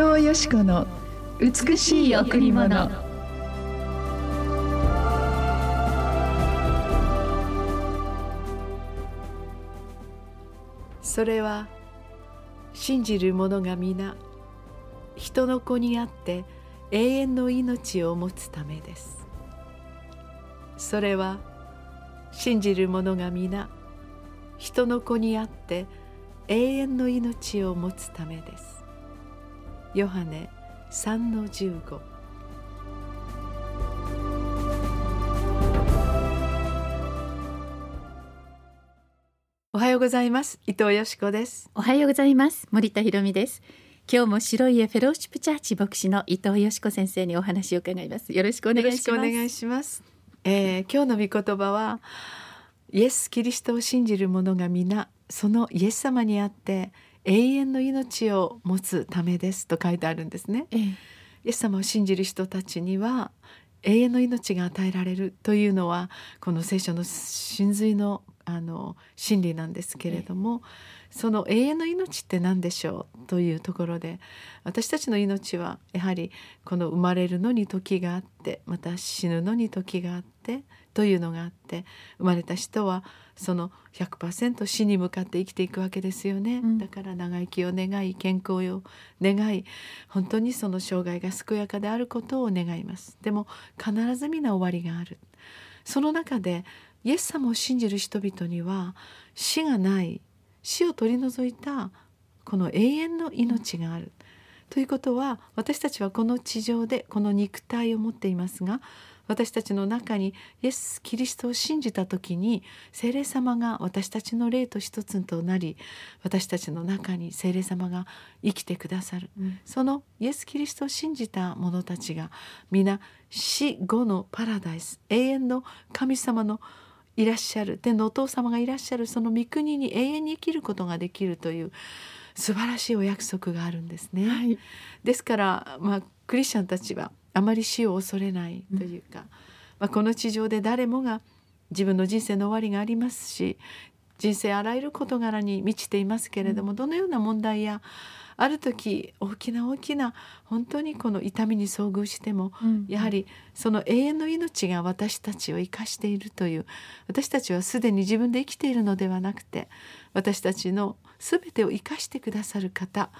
藤よし子の美しい贈り物。それは信じる者が皆人の子にあって永遠の命を持つためです。それは信じる者が皆人の子にあって永遠の命を持つためです。ヨハネ3の15おはようございます。伊藤よしこです。おはようございます。森田博美です。今日も白い家フェローシップチャーチ牧師の伊藤よしこ先生にお話を伺います。よろしくお願いします。お願いします。えー、今日の御言葉はイエス・キリストを信じる者が皆そのイエス様にあって永遠の命を持つためですと書いてあるんですね、ええ、イエス様を信じる人たちには永遠の命が与えられるというのはこの聖書の真髄のあの真理なんですけれども、え、その永遠の命って何でしょうというところで私たちの命はやはりこの生まれるのに時があってまた死ぬのに時があってというのがあって生まれた人はその100%死に向かって生きていくわけですよね、うん、だから長生きを願い健康を願い本当にその生涯が健やかであることを願います。でも必ず皆終わりがある。その中でイエス様を信じる人々には死がない死を取り除いたこの永遠の命がある。ということは私たちはこの地上でこの肉体を持っていますが私たちの中にイエス・キリストを信じた時に聖霊様が私たちの霊と一つとなり私たちの中に聖霊様が生きてくださる、うん、そのイエス・キリストを信じた者たちが皆死後のパラダイス永遠の神様のいらっしゃる。天のお父様がいらっしゃるその御国に永遠に生きることができるという素晴らしいお約束があるんですね。はい、ですから、まあ、クリスチャンたちはあまり死を恐れないというか、うん、まあ、この地上で誰もが自分の人生の終わりがありますし人生あらゆる事柄に満ちていますけれども、うん、どのような問題やある時大きな大きな本当にこの痛みに遭遇しても、うん、やはりその永遠の命が私たちを生かしているという私たちはすでに自分で生きているのではなくて私たちの全てを生かしてくださる方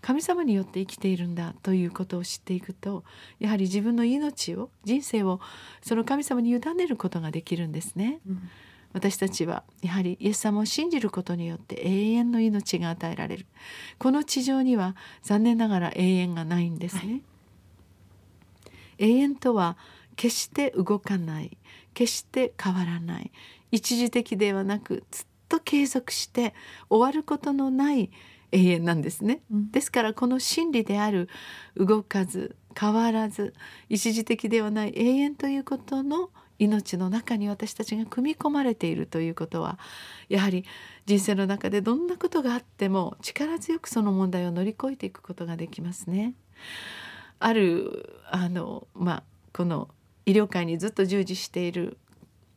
神様によって生きているんだということを知っていくとやはり自分の命を人生をその神様に委ねることができるんですね。うん、私たちはやはりイエス様を信じることによって永遠の命が与えられる。この地上には残念ながら永遠がないんですね。はい、永遠とは決して動かない。決して変わらない。一時的ではなくずっと継続して終わることのない永遠なんですね、うん、ですからこの真理である動かず変わらず一時的ではない永遠ということの命の中に私たちが組み込まれているということはやはり人生の中でどんなことがあっても力強くその問題を乗り越えていくことができますね。あるあのまあこの医療界にずっと従事している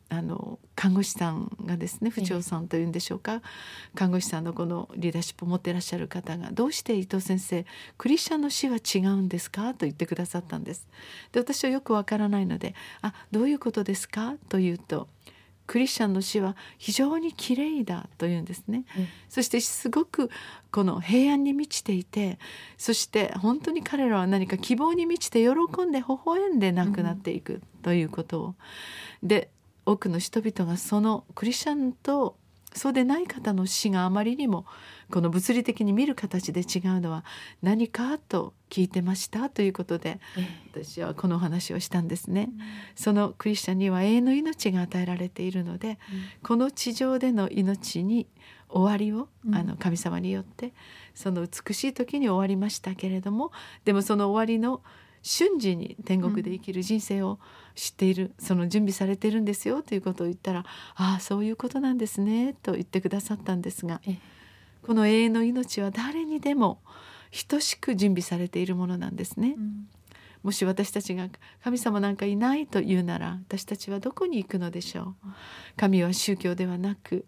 あの看護師さんがですね不調さんというんでしょうか、看護師さんのこのリーダーシップを持っていらっしゃる方が「どうして伊藤先生クリスチャンの死は違うんですか?」と言ってくださったんです。で私はよくわからないので「あどういうことですか?」と言うと「クリスチャンの死は非常に綺麗だ」と言うんですね。うん、そしてすごくこの平安に満ちていてそして本当に彼らは何か希望に満ちて喜んで微笑んで亡くなっていくということを。で多くの人々がそのクリスチャンとそうでない方の死があまりにもこの物理的に見る形で違うのは何かと聞いてましたということで、私はこの話をしたんですね、うん、そのクリスチャンには永遠の命が与えられているので、うん、この地上での命に終わりを、あの神様によってその美しい時に終わりましたけれどもでもその終わりの瞬時に天国で生きる人生を知っている、その準備されてるんですよということを言ったら「ああそういうことなんですね」と言ってくださったんですがこの永遠の命は誰にでも等しく準備されているものなんですね。うん。もし私たちが神様なんかいないと言うなら私たちはどこに行くのでしょう。神は宗教ではなく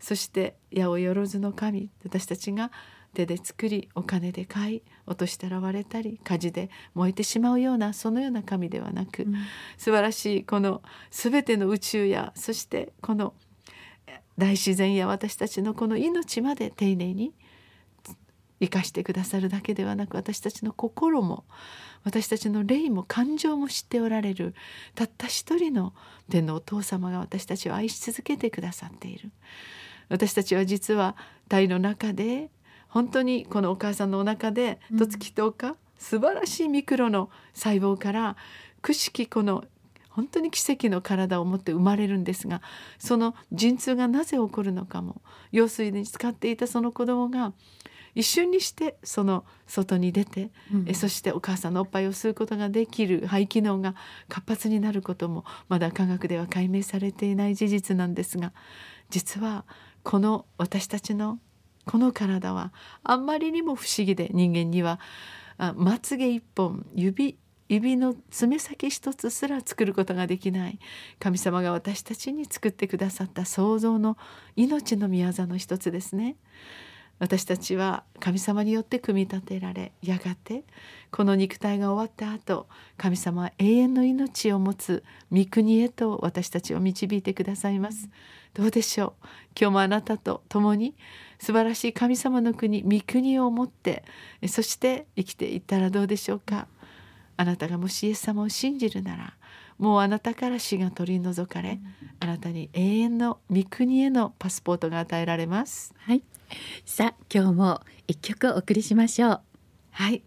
そして八百万の神私たちが手で作りお金で買い落としたら割れたり火事で燃えてしまうようなそのような神ではなく、うん。素晴らしいこの全ての宇宙やそしてこの大自然や私たちのこの命まで丁寧に生かしてくださるだけではなく私たちの心も私たちの霊も感情も知っておられるたった一人の天のお父様が私たちを愛し続けてくださっている。私たちは実は体の中で本当にこのお母さんのお腹でうん。とつき10日、素晴らしいミクロの細胞からくしきこの本当に奇跡の体を持って生まれるんですがその陣痛がなぜ起こるのかも羊水に使っていたその子供が一瞬にしてその外に出て、うん。えそしてお母さんのおっぱいを吸うことができる肺機能が活発になることもまだ科学では解明されていない事実なんですが実はこの私たちのこの体はあんまりにも不思議で人間にはあまつげ一本指指の爪先一つすら作ることができない神様が私たちに作ってくださった創造の命の御業の一つですね。私たちは神様によって組み立てられやがてこの肉体が終わった後神様は永遠の命を持つ御国へと私たちを導いてくださいます。どうでしょう？今日もあなたと共に素晴らしい神様の国御国を持ってえそして生きていったらどうでしょうか？あなたがもしイエス様を信じるならもうあなたから死が取り除かれあなたに永遠の御国へのパスポートが与えられます。はい。さあ今日も一曲お送りしましょう。はい。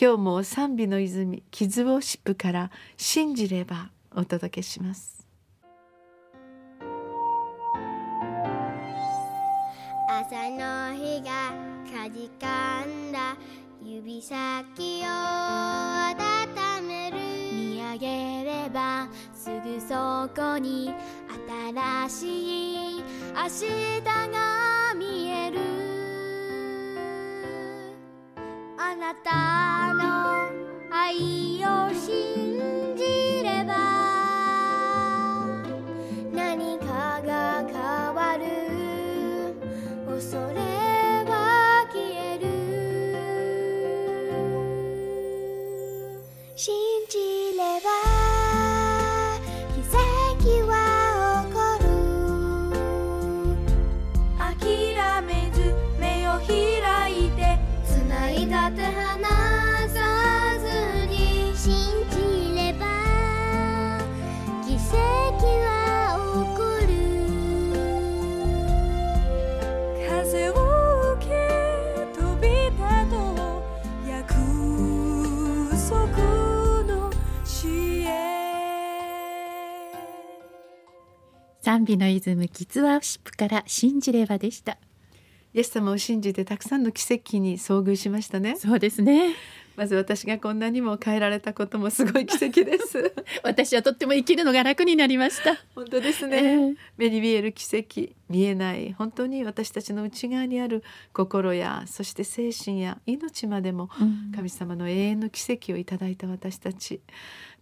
今日も賛美の泉キズウォーシップから信じればお届けします朝の日がかじかんだ。指先を温める。見上げればすぐそこに新しい明日が見える。あなたの愛を信じれば恐れ賛美の泉キツワーシップから信じればでした。イエス様を信じてたくさんの奇跡に遭遇しましたね。そうですね。まず私がこんなにも変えられたこともすごい奇跡です。私はとっても生きるのが楽になりました。本当ですえね、え。目に見える奇跡見えない。本当に私たちの内側にある心やそして精神や命までもうん。神様の永遠の奇跡をいただいた私たち。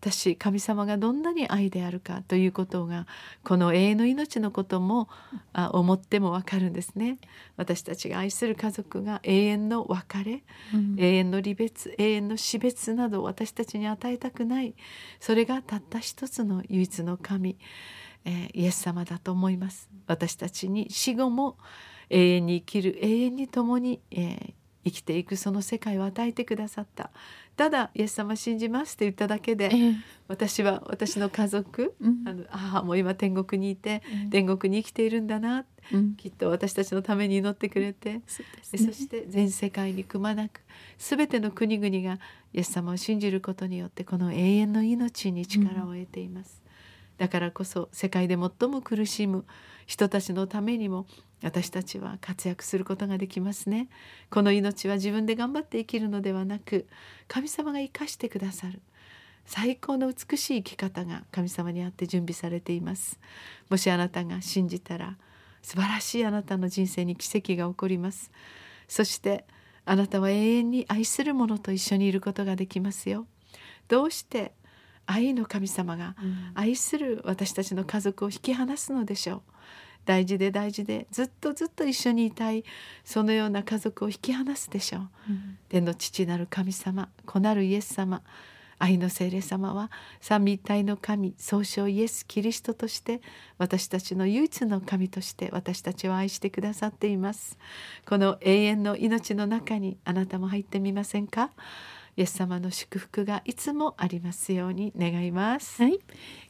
私神様がどんなに愛であるかということがこの永遠の命のこともあ思ってもわかるんですね。私たちが愛する家族が永遠の別れうん。永遠の離別永遠の死別などを私たちに与えたくない。それがたった一つの唯一の神、えーイエス様だと思います。私たちに死後も永遠に生きる永遠に共に、えー生きていくその世界を与えてくださった。ただイエス様信じますって言っただけでええ。私は私の家族、うん。あの母も今天国にいてうん。天国に生きているんだな。うん。きっと私たちのために祈ってくれてそね。そして全世界にくまなく全ての国々がイエス様を信じることによってこの永遠の命に力を得ています、だからこそ世界で最も苦しむ人たちのためにも私たちは活躍することができますね。この命は自分で頑張って生きるのではなく神様が生かしてくださる最高の美しい生き方が神様にあって準備されています。もしあなたが信じたら素晴らしいあなたの人生に奇跡が起こります。そしてあなたは永遠に愛する者と一緒にいることができますよ。どうして愛の神様がうん。愛する私たちの家族を引き離すのでしょう。大事で大事でずっとずっと一緒にいたいそのような家族を引き離すでしょう、うん。天の父なる神様子なるイエス様愛の聖霊様は三位一体の神総称イエス・キリストとして私たちの唯一の神として私たちを愛してくださっています。この永遠の命の中にあなたも入ってみませんか？イエス様の祝福がいつもありますように願いますはい。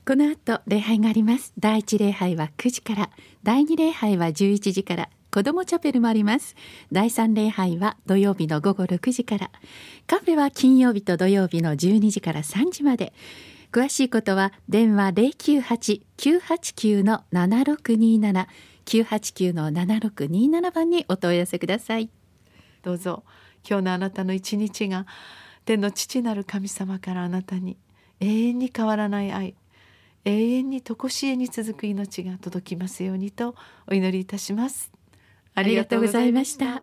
この後礼拝があります。第一礼拝は9時から、第二礼拝は11時から、子どもチャペルもあります。第三礼拝は土曜日の午後6時から、カフェは金曜日と土曜日の12時から3時まで。詳しいことは電話098-989の7627 989の7627番にお問い合わせください。どうぞ今日のあなたの一日が天の父なる神様からあなたに永遠に変わらない愛永遠に常しえに続く命が届きますようにとお祈りいたします。ありがとうございました。